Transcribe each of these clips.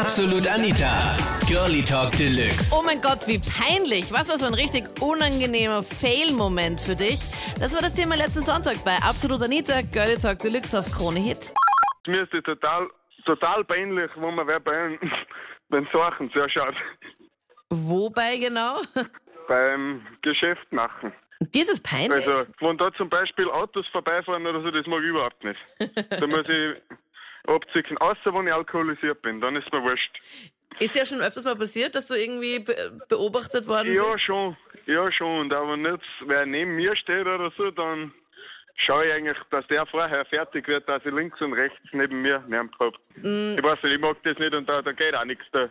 Absolut Anita. Girlie Talk Deluxe. Oh mein Gott, wie peinlich. Was war so ein richtig unangenehmer Fail-Moment für dich? Das war das Thema letzten Sonntag bei Absolut Anita, Girlie Talk Deluxe auf Krone Hit. Mir ist das total, total peinlich, wo man wer beim, beim Sachen zuschaut. Wobei genau? Beim Geschäft machen. Dieses peinlich. Also, wenn da zum Beispiel Autos vorbeifahren oder so, das mag ich überhaupt nicht. Da muss ich abziehen, außer wenn ich alkoholisiert bin, dann ist mir wurscht. Ist ja schon öfters mal passiert, dass du irgendwie be beobachtet worden Ja, bist? schon, ja, schon. Und aber nicht, wer neben mir steht oder so, dann schaue ich eigentlich, dass der vorher fertig wird, dass ich links und rechts neben mir niemand hab. Mm. Ich weiß nicht, ich mag das nicht und da, da geht auch nichts da.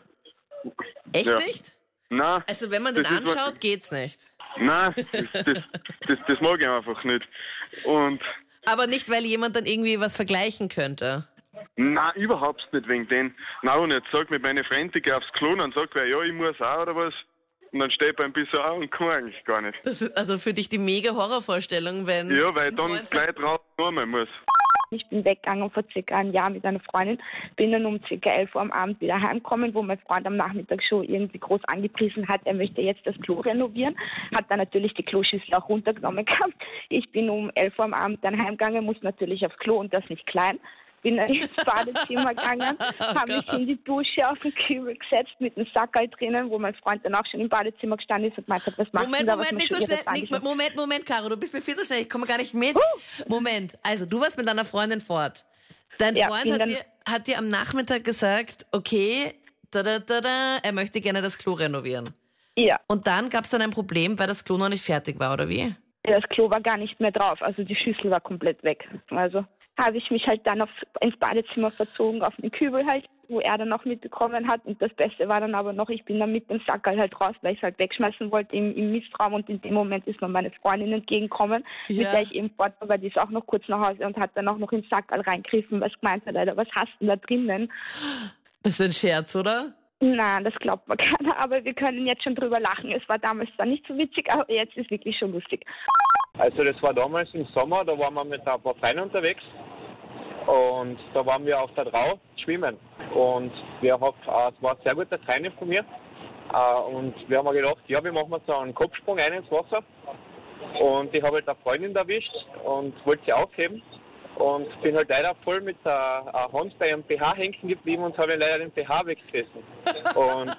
Echt Ja. nicht? Nein. Also wenn man den Das ist anschaut, geht's nicht. Nein, das, das, das, das mag ich einfach nicht. Und Aber nicht, weil jemand dann irgendwie was vergleichen könnte. Nein, überhaupt nicht wegen den. Nein, und jetzt sag mit meinen Freunden, die gehen aufs Klo, dann sagt wer, ja, ich muss auch oder was. Und dann steht beim bisschen auch und kann eigentlich gar nicht. Das ist also für dich die mega Horrorvorstellung, wenn. Ja, weil ein dann sagt, gleich drauf nochmal muss. Ich bin weggegangen vor circa einem Jahr mit einer Freundin, bin dann um circa 11 Uhr am Abend wieder heimgekommen, wo mein Freund am Nachmittag schon irgendwie groß angepriesen hat, er möchte jetzt das Klo renovieren, hat dann natürlich die Kloschüssel auch runtergenommen gehabt. Ich bin um 11 Uhr am Abend dann heimgegangen, muss natürlich aufs Klo und das nicht klein. Bin dann ins Badezimmer gegangen, habe mich in die Dusche auf den Kübel gesetzt mit einem Sackerl drinnen, wo mein Freund dann auch schon im Badezimmer gestanden ist und gemeint hat, was machst Moment, du da? Moment, nicht so schnell. Nicht. Moment, Moment, Caro, du bist mir viel zu schnell. Ich komme gar nicht mit. Moment, also du warst mit deiner Freundin fort. Dein Ja, Freund hat dir, hat dir am Nachmittag gesagt, okay, da, da, da, da, er möchte gerne das Klo renovieren. Ja. Und dann gab es dann ein Problem, weil das Klo noch nicht fertig war, oder wie? Das Klo war gar nicht mehr drauf, also die Schüssel war komplett weg. Also habe ich mich halt dann auf, ins Badezimmer verzogen, auf den Kübel halt, wo er dann auch mitbekommen hat. Und das Beste war dann aber noch, ich bin dann mit dem Sackerl halt raus, weil ich es halt wegschmeißen wollte im, im Mistraum. Und in dem Moment ist mir meine Freundin entgegengekommen, mit Ja. der ich eben fort war, weil die ist auch noch kurz nach Hause und hat dann auch noch ins Sackerl reingriffen, was gemeint hat, Alter, was hast du da drinnen? Das ist ein Scherz, oder? Nein, das glaubt mir keiner, aber wir können jetzt schon drüber lachen. Es war damals dann nicht so witzig, aber jetzt ist wirklich schon lustig. Also das war damals im Sommer, da waren wir mit ein paar Freunden unterwegs und da waren wir auf der Drau schwimmen und wir haben, äh, es war ein sehr guter Trainer von mir äh, und wir haben gedacht, ja, wir machen jetzt so einen Kopfsprung rein ins Wasser und ich habe halt eine Freundin erwischt und wollte sie aufheben und bin halt leider voll mit der äh, Hand bei ihrem BH hängen geblieben und habe leider den BH weggefressen. Und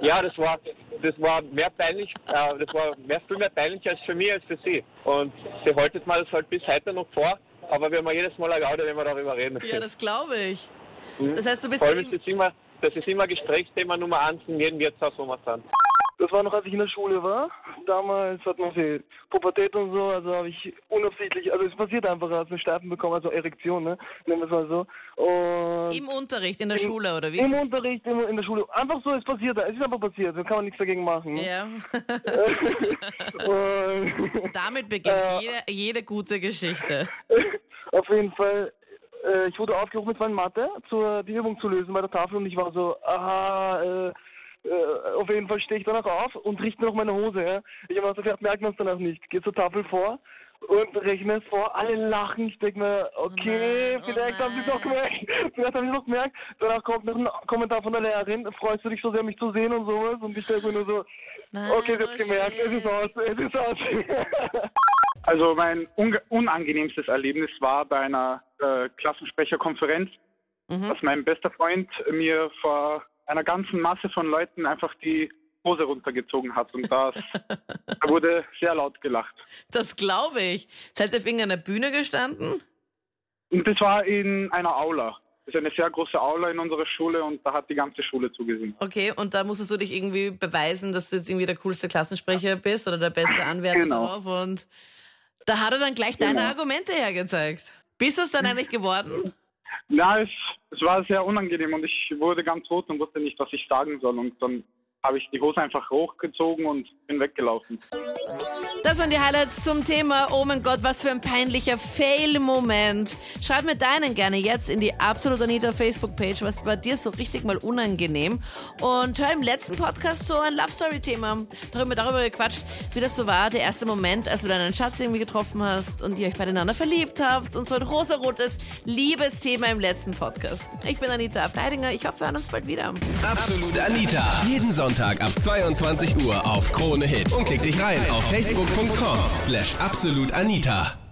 ja, das war das war mehr peinlich, äh, das war mehr, viel mehr peinlich als für mich als für sie. Und sie haltet mir das halt bis heute noch vor, aber wir haben jedes Mal eine Gaude, wenn wir darüber reden. Ja, das glaube ich. Mhm. Das heißt, du bist Vor allem ist das immer, das ist immer Gesprächsthema Nummer eins in jedem Wirtshaus, wo wir sind. Das war noch, als ich in der Schule war. Damals hat man viel Pubertät und so, also habe ich unabsichtlich, also es passiert einfach, als eine Steifen bekommen, also Erektion, ne? Nennen wir es mal so. Und im Unterricht, in der Im- Schule, oder wie? im Unterricht, im, in der Schule, einfach so, es passiert, es ist einfach passiert, da kann man nichts dagegen machen. ja. Und Damit beginnt Äh, jede, jede gute Geschichte. auf jeden Fall, äh, ich wurde aufgerufen mit meinem Mathe, zur, die Übung zu lösen bei der Tafel und ich war so, aha, äh, äh, auf jeden Fall stehe ich danach auf und richte mir noch meine Hose. Ja? Ich habe mir so gedacht, merkt man es danach nicht. Gehe zur Tafel vor und rechne es vor. Alle lachen. Ich denke mir, okay, nein, oh vielleicht haben sie es noch gemerkt. Vielleicht haben sie es noch gemerkt. Danach kommt noch ein Kommentar von der Lehrerin. Freust du dich so sehr, mich zu sehen und sowas? Und ich denke mir nur so, Nein, okay, sie oh hat gemerkt, es ist aus, es ist aus. Also mein unge- unangenehmstes Erlebnis war bei einer äh, Klassensprecherkonferenz, Mhm. dass mein bester Freund mir vor einer ganzen Masse von Leuten einfach die Hose runtergezogen hat und das da wurde sehr laut gelacht. Das glaube ich. Seid ihr auf irgendeiner Bühne gestanden? Und das war in einer Aula. Das ist eine sehr große Aula in unserer Schule und da hat die ganze Schule zugesehen. Okay, und da musstest du dich irgendwie beweisen, dass du jetzt irgendwie der coolste Klassensprecher bist oder der beste Anwärter Genau. darauf. Und da hat er dann gleich deine Genau. Argumente hergezeigt. Bist du es dann eigentlich geworden? Na, es, es war sehr unangenehm und ich wurde ganz rot und wusste nicht, was ich sagen soll. Und dann habe ich die Hose einfach hochgezogen und bin weggelaufen. Das waren die Highlights zum Thema. Oh mein Gott, was für ein peinlicher Fail-Moment. Schreib mir deinen gerne jetzt in die Absolut Anita Facebook-Page. Was war dir so richtig mal unangenehm? Und hör im letzten Podcast so ein Love Story-Thema. Darüber, darüber gequatscht, wie das so war, der erste Moment, als du deinen Schatz irgendwie getroffen hast und ihr euch beieinander verliebt habt und so ein rosarotes Liebesthema im letzten Podcast. Ich bin Anita Abteidinger. Ich hoffe, wir hören uns bald wieder. Absolut Anita. Jeden Sonntag ab 22 Uhr auf Krone Hit. Und klick dich rein auf facebook.com slash absolutanita.